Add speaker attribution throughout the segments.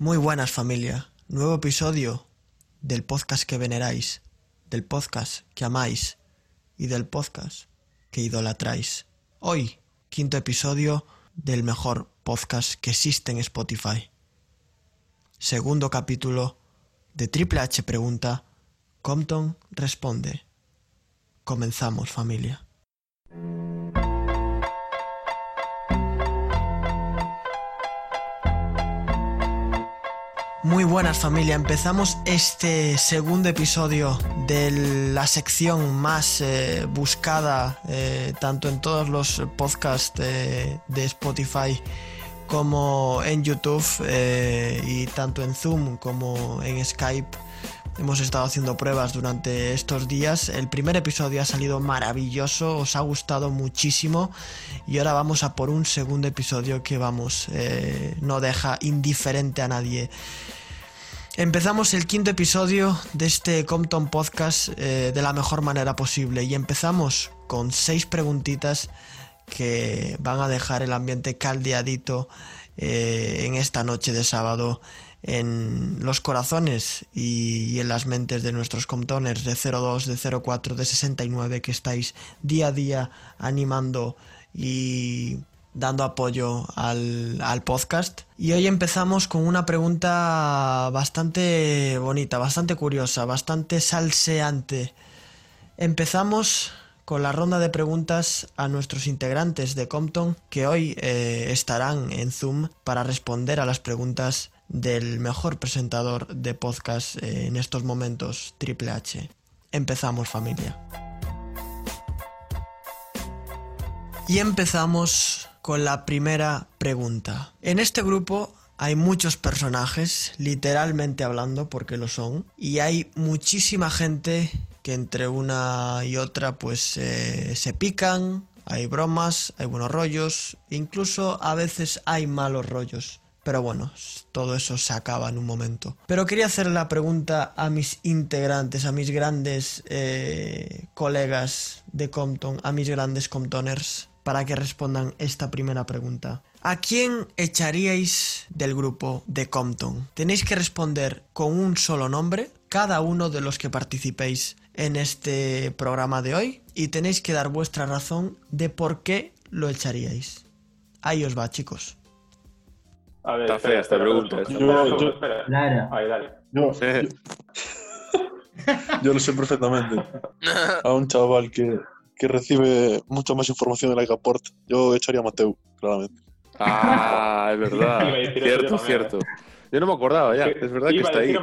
Speaker 1: Muy buenas familia, nuevo episodio del podcast que veneráis, del podcast que amáis y del podcast que idolatráis. Hoy, quinto episodio del mejor podcast que existe en Spotify. Segundo capítulo de Triple H Pregunta, Compton responde. Comenzamos familia. Muy buenas familia, empezamos este segundo episodio de la sección más eh, buscada eh, tanto en todos los podcasts eh, de Spotify como en YouTube y tanto en Zoom como en Skype. Hemos estado haciendo pruebas durante estos días. El primer episodio ha salido maravilloso, os ha gustado muchísimo y ahora vamos a por un segundo episodio que vamos, no deja indiferente a nadie. Empezamos el quinto episodio de este Compton Podcast eh, de la mejor manera posible y empezamos con seis preguntitas que van a dejar el ambiente caldeadito eh, en esta noche de sábado en los corazones y, en las mentes de nuestros Comptoners de 02, de 04, de 69 que estáis día a día animando y dando apoyo al, podcast. Y hoy empezamos con una pregunta bastante bonita, bastante curiosa, bastante salseante. Empezamos con la ronda de preguntas a nuestros integrantes de Compton que hoy eh, estarán en Zoom para responder a las preguntas del mejor presentador de podcast eh, en estos momentos, Triple H. Empezamos familia. Y empezamos con la primera pregunta. En este grupo hay muchos personajes, literalmente hablando, porque lo son, y hay muchísima gente que entre una y otra pues eh, se pican, hay bromas, hay buenos rollos, incluso a veces hay malos rollos. Pero bueno, todo eso se acaba en un momento. Pero quería hacer la pregunta a mis integrantes, a mis grandes eh, colegas de Compton, a mis grandes Comptoners para que respondan esta primera pregunta. ¿A quién echaríais del grupo de Compton? Tenéis que responder con un solo nombre, cada uno de los que participéis en este programa de hoy, y tenéis que dar vuestra razón de por qué lo echaríais. Ahí os va, chicos.
Speaker 2: A ver, Está fea esta pregunta.
Speaker 3: Yo, yo, Ahí, dale. Yo, yo lo sé perfectamente. A un chaval que, que recibe mucha más información de la que aporta. Yo echaría a Mateo, claramente.
Speaker 2: Ah, es verdad. cierto, cierto. Yo no me acordaba ya, es verdad que está ahí.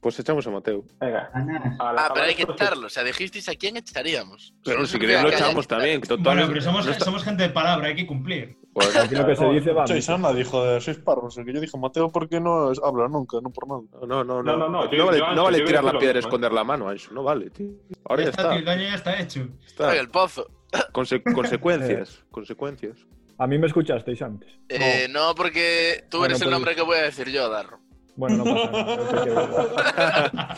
Speaker 2: Pues echamos a Mateo.
Speaker 4: Venga. Ah, pero hay que echarlo. O sea, dijisteis a quién echaríamos.
Speaker 2: Pero si queréis lo echamos también.
Speaker 5: Bueno, pero somos, somos gente de palabra, hay que cumplir.
Speaker 3: Pues aquí lo que se dice va. Dijo de seis parros. El que yo dije, Mateo, ¿por qué no habla nunca? No por nada.
Speaker 2: No, no, no. No, no, no, vale, no vale tirar la piedra y esconder la mano a eso. No vale, tío. Ahora ya, está.
Speaker 5: El daño ya está hecho.
Speaker 4: Está. el pozo.
Speaker 2: consecuencias. consecuencias.
Speaker 6: A mí me escuchasteis antes.
Speaker 4: Eh, no. porque tú eres el nombre que voy a decir yo, Darro.
Speaker 6: Bueno, no pasa nada.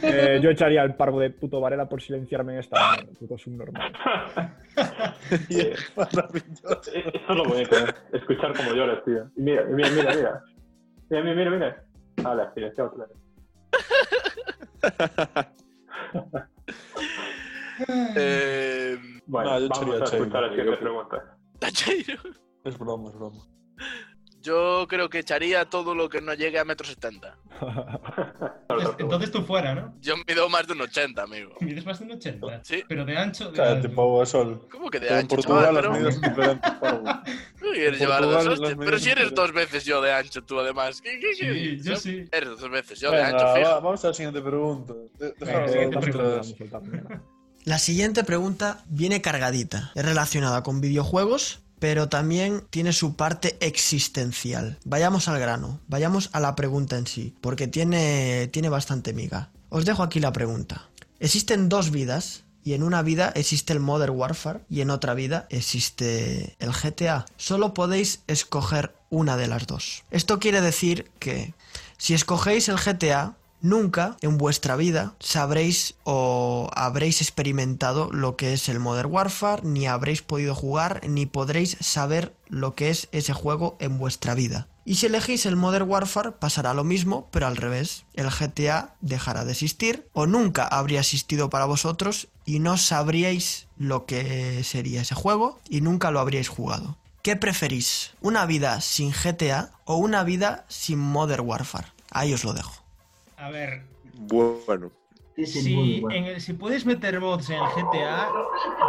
Speaker 6: eh, yo echaría al parvo de puto Varela por silenciarme en esta puto subnormal.
Speaker 2: Maravilloso. Eso lo voy a escuchar como lloras, tío. Y mira, mira, mira, mira. Mira, mira, mira. Vale, silenciado, claro.
Speaker 4: eh,
Speaker 2: bueno, no, yo vamos a escuchar a siguiente pregunta.
Speaker 3: Es broma, es broma.
Speaker 4: Yo creo que echaría todo lo que no llegue a metro setenta.
Speaker 5: Entonces tú fuera, ¿no?
Speaker 4: Yo mido más de un 80, amigo.
Speaker 5: ¿Mides más de un 80?
Speaker 4: Sí.
Speaker 5: Pero de ancho. De
Speaker 3: Cállate, pavo, sol.
Speaker 4: ¿Cómo que de ancho? En Portugal chaval, pero... medidas diferentes, pavo. quieres llevar dos Pero si eres dos veces yo de ancho, tú además. ¿Qué, qué,
Speaker 5: sí, yo sí.
Speaker 4: Eres dos veces yo de ancho, fijo.
Speaker 3: vamos a la siguiente pregunta.
Speaker 5: Venga, siguiente pregunta.
Speaker 1: La siguiente pregunta viene cargadita. Es relacionada con videojuegos pero también tiene su parte existencial. Vayamos al grano, vayamos a la pregunta en sí, porque tiene, tiene bastante miga. Os dejo aquí la pregunta. Existen dos vidas, y en una vida existe el Modern Warfare y en otra vida existe el GTA. Solo podéis escoger una de las dos. Esto quiere decir que si escogéis el GTA, nunca en vuestra vida sabréis o habréis experimentado lo que es el Modern Warfare, ni habréis podido jugar, ni podréis saber lo que es ese juego en vuestra vida. Y si elegís el Modern Warfare pasará lo mismo, pero al revés. El GTA dejará de existir o nunca habría existido para vosotros y no sabríais lo que sería ese juego y nunca lo habríais jugado. ¿Qué preferís? ¿Una vida sin GTA o una vida sin Modern Warfare? Ahí os lo dejo.
Speaker 5: A ver,
Speaker 7: Bueno,
Speaker 5: si, en el- si puedes meter mods en el GTA,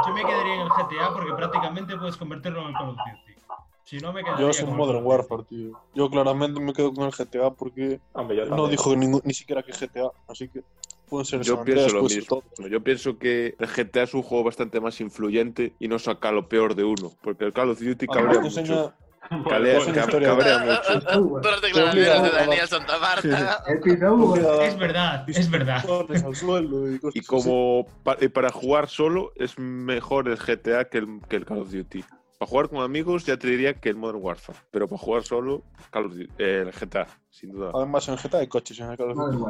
Speaker 5: yo me quedaría en el GTA porque prácticamente puedes convertirlo en el Call of Duty. Si no, me quedaría
Speaker 3: Yo soy
Speaker 5: con
Speaker 3: Modern. Warfare, tío. Yo claramente me quedo con el GTA porque
Speaker 2: Hombre, yo
Speaker 3: no dijo ningún- ni siquiera que GTA, así que pueden ser
Speaker 7: yo pienso
Speaker 3: Andreas,
Speaker 7: lo mismo.
Speaker 3: todo.
Speaker 7: Yo pienso que el GTA es un juego bastante más influyente y no saca lo peor de uno. Porque el Call of Duty
Speaker 3: Además,
Speaker 7: cabrea
Speaker 3: te
Speaker 7: mucho.
Speaker 3: enseña-
Speaker 7: Calea-
Speaker 3: en
Speaker 7: cabrea mucho.
Speaker 4: Todas las declaraciones de Daniel Santa Marta.
Speaker 5: Es verdad, es verdad.
Speaker 3: y
Speaker 7: como para jugar solo es mejor el GTA que el, que el Call of Duty. Para jugar con amigos ya te diría que el Modern Warfare. Pero para jugar solo, Call of Duty- eh, el GTA, sin duda.
Speaker 3: Además, en GTA hay coches en el Call of Duty.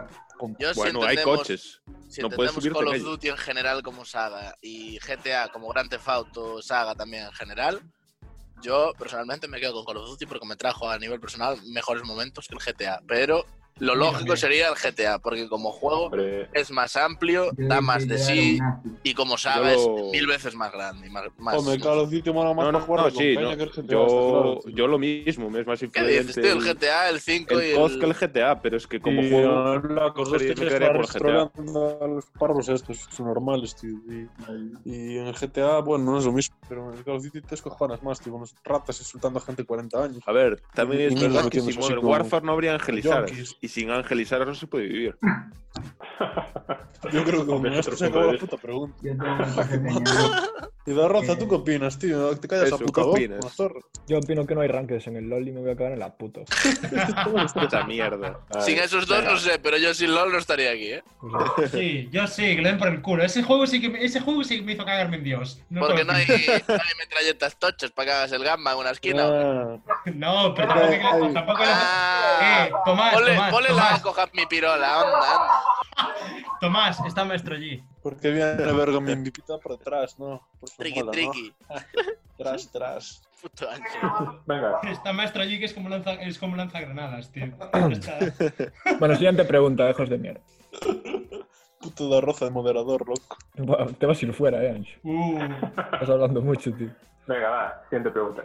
Speaker 4: Yo si
Speaker 7: Bueno, hay
Speaker 4: entendemos-
Speaker 7: coches.
Speaker 4: Si
Speaker 7: No puedes
Speaker 4: Call
Speaker 7: en
Speaker 4: of. Duty en general como saga y GTA como Grand Theft Auto saga también en general, yo personalmente me quedo con Call of Duty porque me trajo a nivel personal mejores momentos que el GTA. Pero lo lógico sería el GTA porque como juego
Speaker 2: Hombre,
Speaker 4: es más amplio, da más de sí y como saga
Speaker 7: Yo
Speaker 4: mil veces más grande. y más, más-
Speaker 3: Hombre, Call of Duty mola más
Speaker 7: No,
Speaker 3: para
Speaker 7: no,
Speaker 3: jugar
Speaker 7: no,
Speaker 3: con
Speaker 7: sí,
Speaker 3: peña
Speaker 7: no.
Speaker 3: que el GTA, está
Speaker 7: Yo,
Speaker 3: claro,
Speaker 7: yo lo mismo, me es más
Speaker 4: ¿Qué
Speaker 7: influyente
Speaker 4: dices, tío? El GTA, el 5 y
Speaker 7: el COD que el
Speaker 4: el...
Speaker 7: GTA, pero es que como
Speaker 3: Y,
Speaker 7: juego
Speaker 3: eh, la cosa es que
Speaker 7: me
Speaker 3: tienes que
Speaker 7: quedaría
Speaker 3: estar
Speaker 7: por GTA.
Speaker 3: extrolando a los parvos estos, son normales, tío. Y, y en el GTA, bueno, no es lo mismo, pero en el Call of Duty te escojonas más, tío, con los ratas insultando a gente de 40 años.
Speaker 7: A ver, también
Speaker 3: Y
Speaker 7: es
Speaker 3: niños
Speaker 7: verdad que
Speaker 3: metiéndose
Speaker 7: sin
Speaker 3: así
Speaker 7: Modern
Speaker 3: como-
Speaker 7: Warfare no habría angelizaras.
Speaker 3: yonkis.
Speaker 7: Y sin angelizaras no se puede vivir.
Speaker 3: Yo creo que con esto se acabó
Speaker 2: de
Speaker 3: la puta pregunta.
Speaker 8: Yo.
Speaker 3: Y da Roza, ¿tú qué opinas, tío? Te callas
Speaker 7: Eso,
Speaker 3: a puta.
Speaker 6: Yo opino que no hay rankings en el LoL y me voy a cagar en la puta.
Speaker 7: Esa mierda.
Speaker 4: Sin esos dos no sé, pero yo sin LOL no estaría aquí, ¿eh?
Speaker 6: Sea,
Speaker 5: Sí, yo sí, que le den por el culo. Ese juego sí que me, ese juego sí que me hizo cagarme en Dios. No
Speaker 4: Porque no hay, no hay metralletas tochas para que hagas el gamba en una esquina.
Speaker 3: Ah,
Speaker 5: No, pero tampoco,
Speaker 3: Ay.
Speaker 5: tampoco le-
Speaker 4: Ah,
Speaker 5: Eh, Tomás,
Speaker 4: ponle,
Speaker 5: Tomás,
Speaker 4: ponle
Speaker 5: Tomás.
Speaker 4: la coja mi pirola, anda, anda.
Speaker 5: Tomás, está maestro allí.
Speaker 3: porque viene verga mi invita por detrás, ¿no? Por
Speaker 4: Triqui,
Speaker 3: mola, ¿no?
Speaker 4: triqui.
Speaker 3: Tras, tras.
Speaker 4: Puto ancho.
Speaker 2: venga.
Speaker 5: Está maestro allí que es como lanza, es como lanza granadas, tío. Está-
Speaker 6: Bueno, siguiente pregunta, hijos de mierda.
Speaker 3: Puto da Roza de moderador, loco.
Speaker 6: Te vas a ir fuera, eh, Ancho.
Speaker 5: Uh,
Speaker 6: Estás hablando mucho, tío.
Speaker 2: Venga, va. Siguiente pregunta.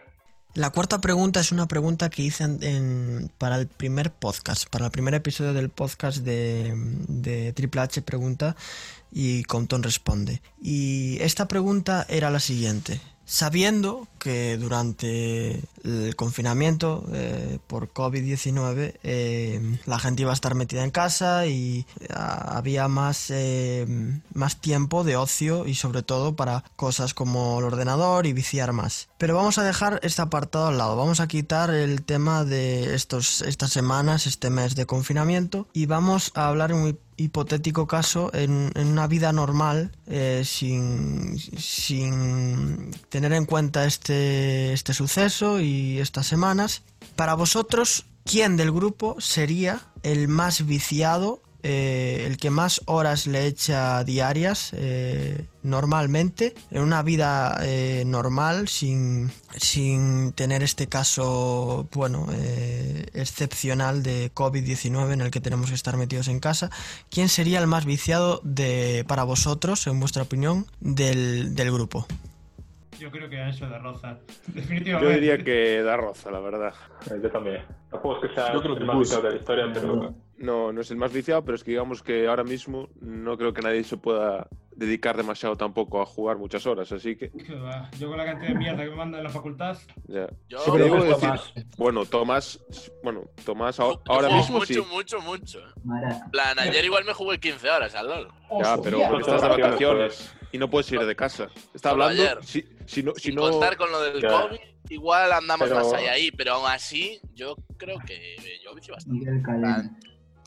Speaker 1: La cuarta pregunta es una pregunta que hice para el primer podcast, para el primer episodio del podcast de, de Triple H Pregunta y Compton Responde. Y esta pregunta era la siguiente. Sabiendo que durante el confinamiento eh, por COVID-19 eh, la gente iba a estar metida en casa y ah, había más, eh, más tiempo de ocio y sobre todo para cosas como el ordenador y viciar más. Pero vamos a dejar este apartado al lado, vamos a quitar el tema de estos, estas semanas, este mes de confinamiento y vamos a hablar un hipotético caso en, una vida normal eh, sin, sin tener en cuenta este, este suceso y estas semanas. Para vosotros, ¿quién del grupo sería el más viciado, eh, el que más horas le echa diarias eh, normalmente, en una vida eh, normal, sin, sin tener este caso, bueno, eh, excepcional de COVID-19 en el que tenemos que estar metidos en casa? ¿Quién sería el más viciado de, para vosotros, en vuestra opinión, del, del grupo?
Speaker 5: yo creo que Ancho de Roza.
Speaker 7: Yo
Speaker 5: Definitivamente.
Speaker 7: diría que da roza, la verdad.
Speaker 2: Yo también. Tampoco es que sea
Speaker 3: Yo
Speaker 2: el más de la historia, pero
Speaker 7: No, no es el más viciado, pero es que digamos que ahora mismo no creo que nadie se pueda dedicar demasiado tampoco a jugar muchas horas, así que
Speaker 5: Yo con la cantidad de mierda que me mandan en la facultad.
Speaker 7: ya.
Speaker 4: Yo,
Speaker 6: Sí, pero
Speaker 7: debo
Speaker 6: yo
Speaker 7: decir-
Speaker 6: Tomás.
Speaker 7: Bueno, Tomás, bueno, Tomás
Speaker 4: yo
Speaker 7: ahora, ahora mismo
Speaker 4: mucho,
Speaker 7: sí.
Speaker 4: mucho, mucho. En
Speaker 8: Maraca.
Speaker 4: plan, ayer igual me jugué 15 horas al LOL.
Speaker 7: Ya, pero
Speaker 2: Hostia.
Speaker 7: estás de
Speaker 2: Vacaciones,
Speaker 7: vacaciones y no puedes ir de casa. Está
Speaker 4: Solo
Speaker 7: hablando
Speaker 4: ayer.
Speaker 7: si, si no si
Speaker 4: Sin
Speaker 7: no
Speaker 4: contar con lo del
Speaker 2: Ya.
Speaker 4: COVID, igual andamos
Speaker 2: Pero-
Speaker 4: más ahí, ahí, pero aún así, yo creo que yo vicio bastante.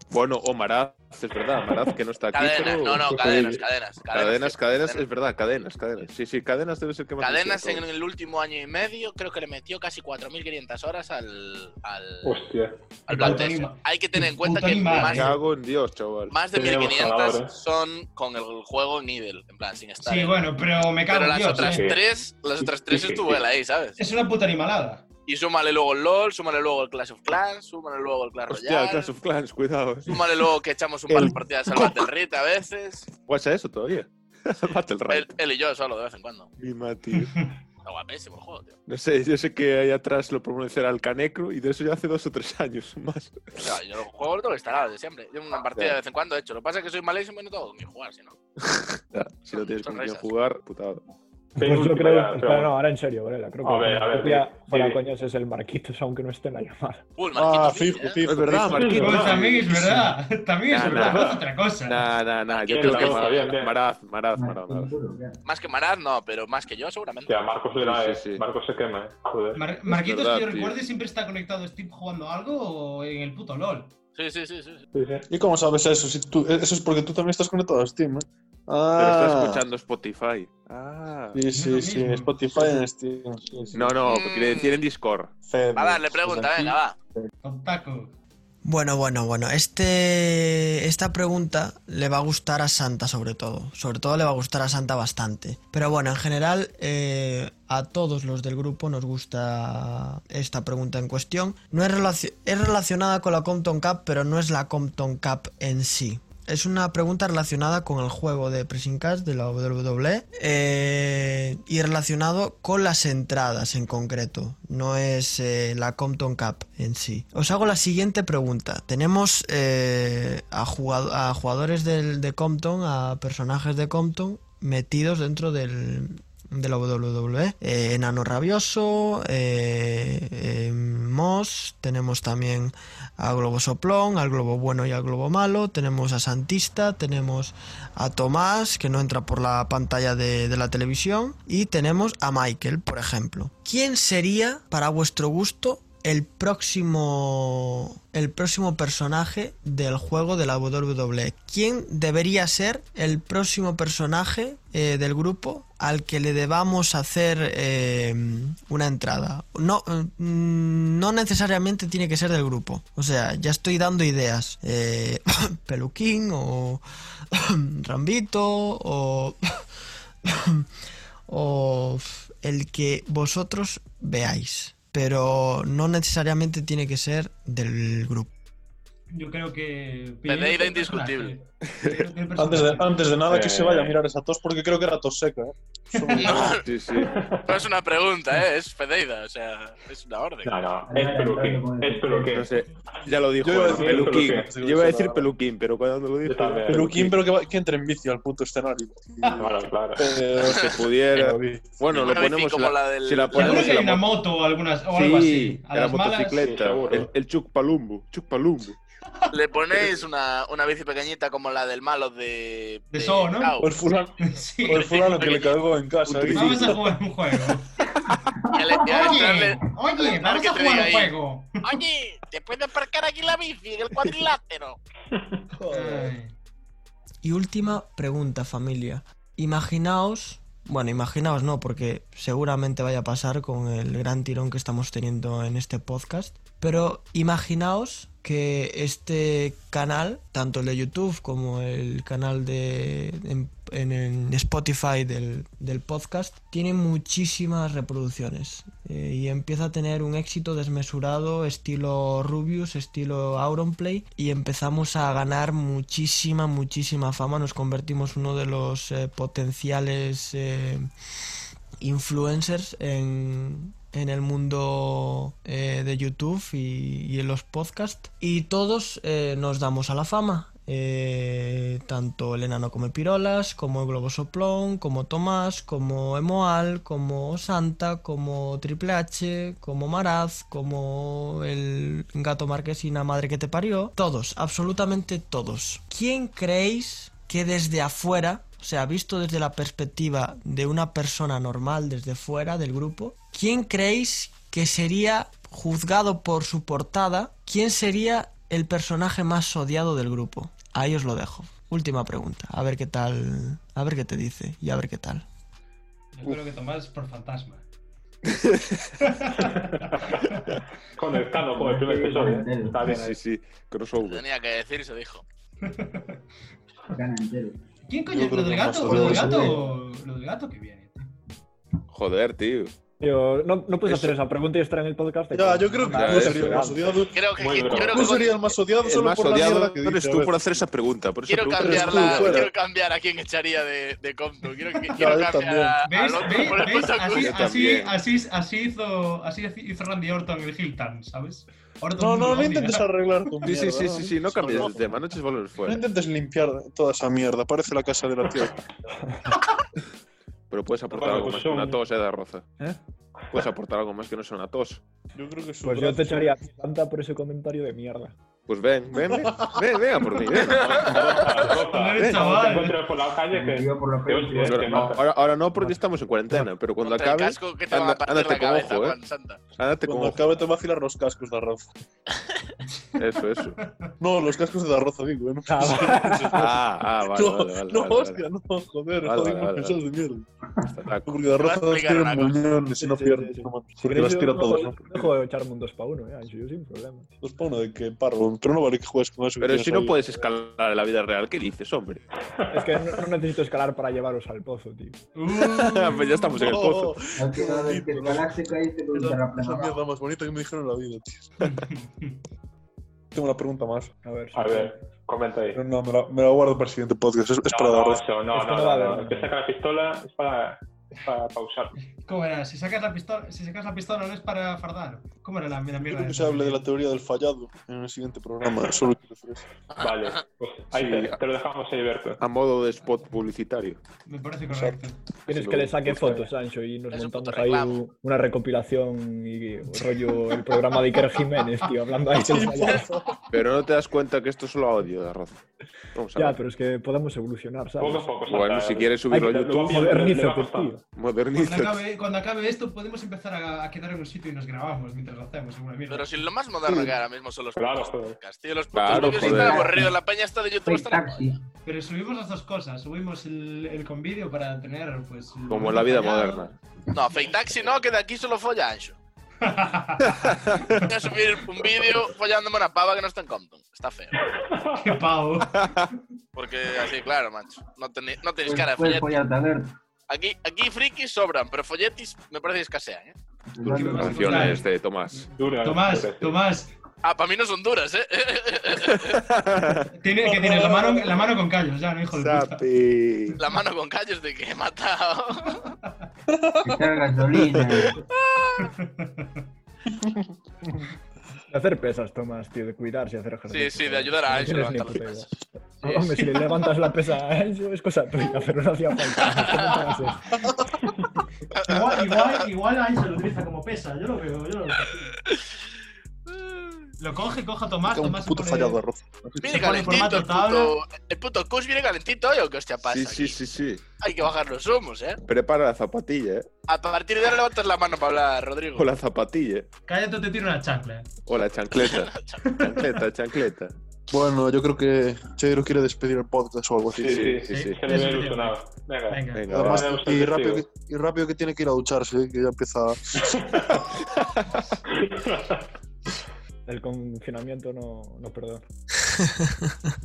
Speaker 7: Bueno, o Maraz, es verdad, Maraz que no está aquí.
Speaker 4: Cadenas,
Speaker 7: pero-
Speaker 4: no, no, cadenas, cadenas.
Speaker 7: Cadenas, cadenas,
Speaker 4: cadenas.
Speaker 7: es verdad, cadenas, cadenas. Sí, sí, cadenas debe ser que más
Speaker 4: Cadenas en el último año y medio creo que le metió casi 4.500 horas al, al,
Speaker 2: Hostia.
Speaker 4: al
Speaker 5: anima-
Speaker 4: Hay que tener en cuenta que más,
Speaker 7: cago en Dios, chaval.
Speaker 4: más de
Speaker 2: Tenemos
Speaker 4: 1.500
Speaker 2: ganadores.
Speaker 4: son con el juego Needle, en plan, sin estar.
Speaker 5: Sí,
Speaker 4: en-
Speaker 5: bueno, pero me cago
Speaker 4: Pero
Speaker 5: en
Speaker 4: las
Speaker 5: Dios.
Speaker 4: otras
Speaker 5: eh.
Speaker 2: Sí.
Speaker 4: tres, las otras tres
Speaker 2: Sí, sí,
Speaker 4: estuvo
Speaker 2: sí.
Speaker 4: él ahí, ¿sabes?
Speaker 5: Es una puta animalada.
Speaker 4: Y súmale luego el LOL, súmale luego el Clash of Clans, súmale luego el Clash
Speaker 7: Hostia,
Speaker 4: Royale.
Speaker 7: Clash of Clans, cuidado.
Speaker 4: Súmale luego que echamos un par de partidas al Battle Rite a veces.
Speaker 7: ¿Guacha eso todavía? Battle
Speaker 4: Él, él y yo solo, de vez en cuando.
Speaker 7: Mi tío.
Speaker 4: Está guapísimo el juego, tío.
Speaker 7: No sé, yo sé que ahí atrás lo pronunciará el Canecro y de eso ya hace dos o tres años más.
Speaker 4: O sea, yo los juegos lo tengo instalado de siempre. Yo una partida de vez en cuando he hecho. Lo que pasa es que soy malísimo y no tengo ni jugar, si no.
Speaker 7: Ya, si no tienes con quién jugar, putada.
Speaker 6: Pues yo creo.
Speaker 2: ya,
Speaker 6: espera,
Speaker 2: pero-
Speaker 6: no, ahora en serio, Varela. Creo que
Speaker 2: A ver, a ver,
Speaker 6: ya,
Speaker 2: sí,
Speaker 6: coñas es el Marquitos, aunque no esté en la llamada.
Speaker 4: Uy,
Speaker 3: Ah,
Speaker 4: Marquitos
Speaker 3: fijo, fijo.
Speaker 7: Es verdad,
Speaker 3: fijo.
Speaker 7: Marquito.
Speaker 5: Pues también es verdad. También es
Speaker 7: Nah,
Speaker 5: verdad.
Speaker 7: nah.
Speaker 5: Es otra cosa.
Speaker 7: Nah, nah, nah. Yo creo que Maraz,
Speaker 2: bien, bien.
Speaker 7: Maraz, Maraz, Maraz, Maraz.
Speaker 4: Más que Maraz, no, pero más que yo, seguramente.
Speaker 2: Hostia, Marcos
Speaker 7: Sí,
Speaker 2: eh.
Speaker 7: sí, sí.
Speaker 2: Marcos se quema, eh. Joder.
Speaker 5: Mar- Marquitos,
Speaker 7: verdad,
Speaker 5: que yo
Speaker 7: tío.
Speaker 5: recuerde, siempre está conectado a Steve jugando algo o en el puto LOL.
Speaker 4: Sí, sí, sí, sí. sí.
Speaker 2: Sí, sí.
Speaker 3: ¿Y cómo sabes eso? Si tú, eso es porque tú también estás conectado a Steam, ¿eh?
Speaker 7: Pero
Speaker 3: Ah,
Speaker 7: está escuchando Spotify. Ah.
Speaker 3: Sí, sí, sí. Spotify en Steam. sí, sí.
Speaker 7: No, no,
Speaker 4: Mm.
Speaker 7: quiere decir en Discord.
Speaker 4: Va a darle
Speaker 3: pues
Speaker 4: pregunta,
Speaker 3: aquí-
Speaker 4: venga, va.
Speaker 5: Tontaco.
Speaker 1: Bueno, bueno, bueno. Este, esta pregunta le va a gustar a Santa sobre todo. Sobre todo le va a gustar a Santa bastante. Pero bueno, en general eh, a todos los del grupo nos gusta esta pregunta en cuestión. No es, relacio- es relacionada con la Compton Cup, pero no es la Compton Cup en sí. Es una pregunta relacionada con el juego de Pressing Catch de la WWE eh, y relacionado con las entradas en concreto. No es eh, la Compton Cup en sí. Os hago la siguiente pregunta. Tenemos eh, a, jugado- a jugadores de Compton, a personajes de Compton metidos dentro del, de la WWE. Eh, Enano Rabioso, eh, eh, Moss, tenemos también a Globo Soplón, al Globo Bueno y al Globo Malo, tenemos a Santista, tenemos a Tomás, que no entra por la pantalla de, de la televisión, y tenemos a Michael, por ejemplo. ¿Quién sería, para vuestro gusto, el próximo el próximo personaje del juego de la WWE. ¿Quién debería ser el próximo personaje eh, del grupo al que le debamos hacer eh, una entrada? No, mm, no necesariamente tiene que ser del grupo. O sea, ya estoy dando ideas. Eh, Peluquín o Rambito o o el que vosotros veáis pero no necesariamente tiene que ser del grupo.
Speaker 5: Yo creo que.
Speaker 4: Pereira indiscutible.
Speaker 3: Antes de, antes de nada que
Speaker 2: Eh.
Speaker 3: se vaya a mirar esa tos, porque creo que era tos seca, ¿eh?
Speaker 4: No,
Speaker 7: Sí, sí.
Speaker 4: no es una pregunta, ¿eh? es Fedeida, o sea, es una orden.
Speaker 2: No, no, es peluquín. Es peluquín.
Speaker 7: No sé, ya lo dijo,
Speaker 3: Yo iba a
Speaker 7: el
Speaker 3: decir
Speaker 7: peluquín.
Speaker 2: peluquín.
Speaker 7: Yo iba a decir peluquín, pero cuando lo
Speaker 2: también.
Speaker 3: Peluquín, pero que, va- que entre en vicio al puto escenario.
Speaker 2: Claro, claro.
Speaker 3: Eh,
Speaker 7: se pudiera. Bueno, lo ponemos en
Speaker 4: como
Speaker 7: la,
Speaker 4: la del-
Speaker 7: si la ponemos
Speaker 5: que
Speaker 7: en
Speaker 5: hay
Speaker 7: la
Speaker 5: una
Speaker 7: moto.
Speaker 5: o, algunas, o algo así. A
Speaker 7: la
Speaker 5: las malas.
Speaker 7: motocicleta,
Speaker 2: Sí, seguro.
Speaker 7: el, el Chuck Palumbo, Chuck Palumbo.
Speaker 4: Le ponéis una, una bici pequeñita como la del malo de.
Speaker 5: De Saw, ¿no?
Speaker 3: El fulano,
Speaker 5: Sí.
Speaker 3: o el fulano que le cagó en casa. ¿eh?
Speaker 5: Vamos a jugar un juego.
Speaker 4: le-
Speaker 5: Oye,
Speaker 4: entrarle-
Speaker 5: oye, vamos
Speaker 4: que
Speaker 5: a jugar un
Speaker 4: ahí,
Speaker 5: juego.
Speaker 4: Oye, ¿te puedes aparcar aquí la bici en el cuadrilátero?
Speaker 5: Ay.
Speaker 1: Y última pregunta, familia. Imaginaos, bueno, imaginaos no, porque seguramente vaya a pasar con el gran tirón que estamos teniendo en este podcast, pero imaginaos que este canal, tanto el de YouTube como el canal de en, en- Spotify del, del podcast, tiene muchísimas reproducciones eh, y empieza a tener un éxito desmesurado estilo Rubius, estilo Auronplay y empezamos a ganar muchísima, muchísima fama, nos convertimos uno de los eh, potenciales eh, influencers en, en el mundo eh, de YouTube y, en los podcasts. Y todos eh, nos damos a la fama. Eh, tanto el enano come pirolas, como el globo soplón, como Tomás, como Emoal, como Santa, como Triple H, como Maraz, como el gato marquesina madre que te parió. Todos, absolutamente todos. ¿Quién creéis que desde afuera o sea, visto desde la perspectiva de una persona normal desde fuera del grupo, ¿quién creéis que sería juzgado por su portada? ¿Quién sería el personaje más odiado del grupo? Ahí os lo dejo. Última pregunta. A ver qué tal. A ver qué te dice y a ver qué tal.
Speaker 5: Yo creo que Tomás por fantasma.
Speaker 2: Conectando con el primer episodio. Está bien ahí.
Speaker 7: Sí, sí, crossover.
Speaker 4: Tenía que decir, se dijo.
Speaker 5: ¿Quién coño? ¿Lo del gato? ¿Lo del gato? Lo del gato que viene. tío.
Speaker 7: Joder, tío.
Speaker 6: Tío, no, no puedes
Speaker 7: Eso.
Speaker 6: hacer esa pregunta y estar en el podcast.
Speaker 3: Ya, yo creo que tú serías el más odiado.
Speaker 4: Creo que, creo que
Speaker 3: Tú serías el más odiado
Speaker 7: El
Speaker 3: solo
Speaker 7: más
Speaker 3: por la
Speaker 7: odiado
Speaker 3: mierda que
Speaker 7: eres tú por hacer esa pregunta. Por esa
Speaker 4: Quiero
Speaker 7: pregunta
Speaker 4: la- quiero cambiar a quién echaría de, de Compton. Quiero, que- quiero cambiar
Speaker 3: también.
Speaker 4: a,
Speaker 5: ¿Veis?
Speaker 4: puto
Speaker 5: Así, así, así, así hizo, así hizo Randy Orton en el Hilton, ¿sabes?
Speaker 3: No, no, no intentes arreglar tu
Speaker 7: sí,
Speaker 3: mierda,
Speaker 7: sí, sí, sí, no cambies
Speaker 3: No,
Speaker 7: el tema, no eches valores
Speaker 3: No
Speaker 7: fuera.
Speaker 3: intentes limpiar toda esa mierda, parece la casa de la tía.
Speaker 7: Pero puedes aportar algo
Speaker 2: pues
Speaker 7: más que una
Speaker 2: son-
Speaker 7: tos, eh, de Roza.
Speaker 6: ¿Eh?
Speaker 7: Puedes aportar algo más que no sea una tos.
Speaker 3: Yo creo que
Speaker 6: Pues yo te echaría tanta por ese comentario de mierda.
Speaker 7: Pues ven, ven, ven, ven, venga por mí, ven.
Speaker 2: Encuentres por la calle que que es que
Speaker 7: Ahora, ahora- ahora no porque estamos en cuarentena, pero cuando acabe,
Speaker 4: casco que te va a
Speaker 7: anda-
Speaker 4: partir
Speaker 7: ándate
Speaker 4: la
Speaker 7: con
Speaker 4: cabeza,
Speaker 7: ojo, eh. Ándate con
Speaker 3: Cuando
Speaker 7: ojo.
Speaker 3: acabe te va a afilar los cascos de arroz.
Speaker 7: Eso, eso.
Speaker 3: No, los cascos de arroz, digo, ¿eh? No,
Speaker 7: Ah, ah, vale,
Speaker 3: no,
Speaker 7: vale, vale.
Speaker 3: no,
Speaker 7: vale,
Speaker 3: hostia, no, joder, joder, pensados de mierda.
Speaker 7: Está.
Speaker 3: Porque de arroz
Speaker 4: Te voy a explicar
Speaker 3: tiene muñones y no
Speaker 6: Si
Speaker 3: Porque las
Speaker 6: yo
Speaker 3: tira todas, ¿no?
Speaker 6: Dejo de echarme un 2 para 1, eh, Ancho, yo sin problema.
Speaker 3: Los pone de que parro, pero no vale que juegues con eso.
Speaker 7: Pero si no puedes escalar en la vida real, ¿qué dices, hombre?
Speaker 6: Es que no, necesito escalar para llevaros al pozo, tío.
Speaker 5: Uh,
Speaker 7: pues ya estamos en el pozo.
Speaker 3: No,
Speaker 8: La
Speaker 3: esa
Speaker 8: terraplano.
Speaker 3: mierda más bonita que me dijeron en la vida, tío. Tengo una pregunta más.
Speaker 6: A ver.
Speaker 2: A ver, comenta ahí.
Speaker 3: Pero no, me la, me la guardo para el siguiente podcast. Es, es para
Speaker 2: No,
Speaker 3: dar
Speaker 2: no, no, no,
Speaker 6: no
Speaker 2: no, no. Que saca la pistola es para, es para pausar.
Speaker 5: ¿Cómo era? Si sacas la pistola, si sacas la pistola no es para fardar. ¿Cómo era la, la mierda?
Speaker 3: Quiero que se hable de la teoría del fallado en el siguiente programa. Solo quiero decir eso.
Speaker 2: Vale, pues ahí
Speaker 7: Sí.
Speaker 2: te, te lo dejamos ahí, Berto.
Speaker 7: A modo de spot publicitario.
Speaker 5: Me parece correcto.
Speaker 6: Tienes
Speaker 7: Sí,
Speaker 6: que le saque fotos, Sancho, y nos
Speaker 4: Es
Speaker 6: montamos ahí
Speaker 4: reclamo.
Speaker 6: una recopilación y rollo el programa de Iker Jiménez, tío, hablando ahí del fallado.
Speaker 7: Pero no te das cuenta que esto es solo audio de arroz. Vamos a
Speaker 6: Ya,
Speaker 7: ver.
Speaker 6: pero es que podemos evolucionar, ¿sabes?
Speaker 2: Poco a poco.
Speaker 7: Bueno, si quieres subirlo a YouTube,
Speaker 2: Luego le-
Speaker 5: Cuando acabe, cuando acabe esto podemos empezar a, a quedar en un sitio y nos grabamos mientras lo hacemos.
Speaker 4: Pero si lo más moderno que ahora mismo son los
Speaker 2: Claro,
Speaker 4: podcasts, tío. Los
Speaker 7: Claro,
Speaker 4: vídeos y
Speaker 7: joder.
Speaker 4: está aburrido. La peña está de YouTube. Está.
Speaker 5: Pero subimos las dos cosas, subimos el, el con vídeo para tener, pues...
Speaker 7: Como en la vida
Speaker 5: fallado.
Speaker 7: moderna.
Speaker 4: No, Fake Taxi no, que de aquí solo folla Ancho. Voy a subir un vídeo follándome una pava que no está en Compton. Está feo.
Speaker 5: ¡Qué pavo!
Speaker 4: Porque así, claro, macho. No, tenéis no
Speaker 8: Pues
Speaker 4: cara de
Speaker 8: puedes
Speaker 4: Aquí, aquí frikis sobran, pero folletis me parece que escasean, ¿eh?
Speaker 7: Canciones de Tomás.
Speaker 2: Dura,
Speaker 5: Tomás,
Speaker 2: dura.
Speaker 5: Tomás,
Speaker 4: Ah, para mí no son duras, ¿eh?
Speaker 5: tiene, que tienes la mano, la mano con callos, ya, no hijo de puta.
Speaker 4: La mano con callos de que he matado.
Speaker 8: Echar gasolina.
Speaker 6: De hacer pesas, Tomás, tío, de cuidarse y hacer ejercicio.
Speaker 4: Sí, sí, de ayudar a
Speaker 6: No
Speaker 4: Ancho a
Speaker 6: tienes ni
Speaker 4: levantar
Speaker 6: puta
Speaker 4: pesas.
Speaker 6: idea. Hombre, si le levantas la pesa a Ancho es cosa tuya, pero no hacía falta. No.
Speaker 5: Igual, igual, igual Ancho lo utiliza como pesa, yo lo veo, yo lo veo. Lo coge, coge a Tomás,
Speaker 3: Un
Speaker 5: Tomás se
Speaker 3: puto
Speaker 5: pone-
Speaker 3: fallado.
Speaker 4: Viene
Speaker 5: Se
Speaker 4: calentito el puto. El puto Kush viene calentito hoy o qué hostia pasa.
Speaker 7: Sí, sí,
Speaker 4: aquí?
Speaker 7: sí, sí.
Speaker 4: Hay que bajar los humos, ¿eh?
Speaker 7: Prepara la zapatilla, eh.
Speaker 4: A partir de ahora levantas la mano para hablar, Rodrigo.
Speaker 7: O la zapatilla.
Speaker 5: Cállate o te tiro una chancla.
Speaker 7: O la chancleta. chancleta, chancleta.
Speaker 3: Bueno, yo creo que Cheiro quiere despedir el podcast o algo así.
Speaker 2: Sí, sí,
Speaker 7: sí,
Speaker 2: sí. Se le. Venga.
Speaker 5: Venga.
Speaker 7: Venga,
Speaker 3: Además, y, rápido que, y rápido que tiene que ir a ducharse, ¿eh? que ya empieza.
Speaker 6: El confinamiento no, no perdona.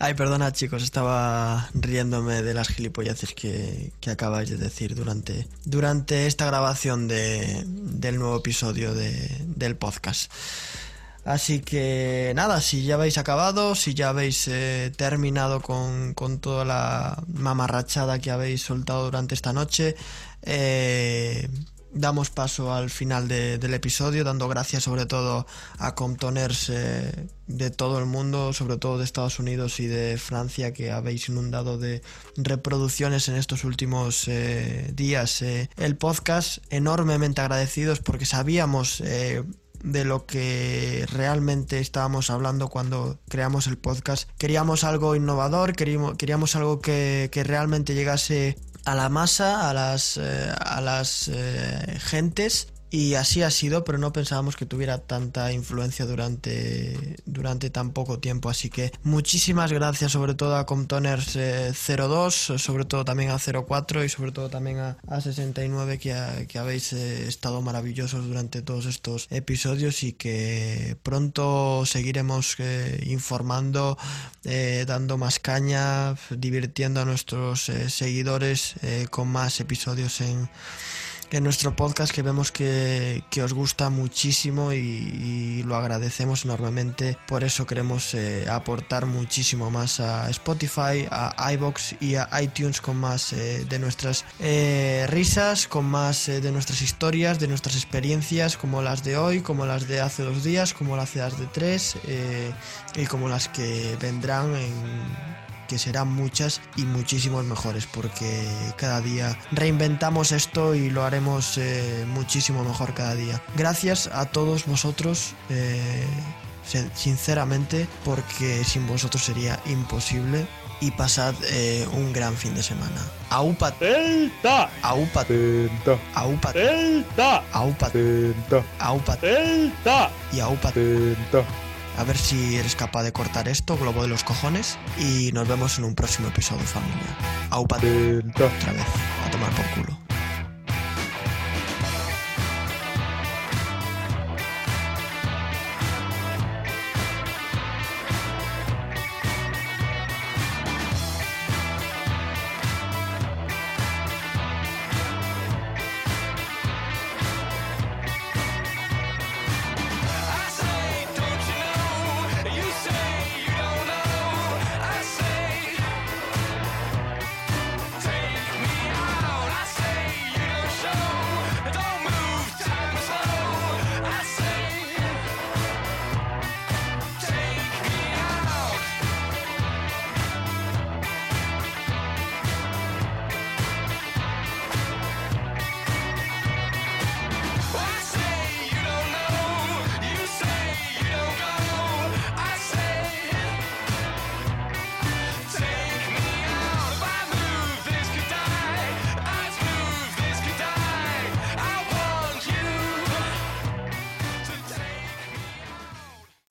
Speaker 1: Ay, perdona chicos, estaba riéndome de las gilipolleces que, acabáis de decir durante, durante esta grabación de, del nuevo episodio de- del podcast. Así que nada, si ya habéis acabado, si ya habéis eh, terminado con, con toda la mamarrachada que habéis soltado durante esta noche, eh, damos paso al final de- del episodio, dando gracias sobre todo a Comptoners eh, de todo el mundo, sobre todo de Estados Unidos y de Francia, que habéis inundado de reproducciones en estos últimos eh, días eh, el podcast. Enormemente agradecidos porque sabíamos... de lo que realmente estábamos hablando cuando creamos el podcast. Queríamos algo innovador, queríamos, queríamos algo que, que realmente llegase a la masa, a las, eh, a las eh, gentes y así ha sido, pero no pensábamos que tuviera tanta influencia durante, durante tan poco tiempo. Así que muchísimas gracias sobre todo a Comptoners eh, 02, sobre todo también a 04 y sobre todo también a, a 69 que, que habéis eh, estado maravillosos durante todos estos episodios y que pronto seguiremos eh, informando, eh, dando más caña, divirtiendo a nuestros eh, seguidores eh, con más episodios en en nuestro podcast que vemos que, que os gusta muchísimo y, lo agradecemos enormemente. Por eso queremos eh, aportar muchísimo más a Spotify, a iBox y a iTunes con más eh, de nuestras eh, risas, con más eh, de nuestras historias, de nuestras experiencias, como las de hoy, como las de hace dos días, como las de de tres eh, y como las que vendrán en que serán muchas y muchísimos mejores porque cada día reinventamos esto y lo haremos eh, muchísimo mejor cada día. Gracias a todos vosotros, eh, sin- sinceramente, porque sin vosotros sería imposible y pasad eh, un gran fin de semana. Aupat,
Speaker 7: ¡Delta!
Speaker 1: aupat,
Speaker 7: ¡Delta!
Speaker 1: aupat,
Speaker 7: ¡Delta!
Speaker 1: aupat,
Speaker 7: ¡Delta!
Speaker 1: aupat
Speaker 7: ¡Delta!
Speaker 1: y.
Speaker 7: ¡Delta!
Speaker 1: A ver si eres capaz de cortar esto, globo de los cojones. Y nos vemos en un próximo episodio, familia.
Speaker 7: ¡Delta!
Speaker 1: Otra vez. A tomar por culo.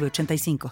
Speaker 9: 906985.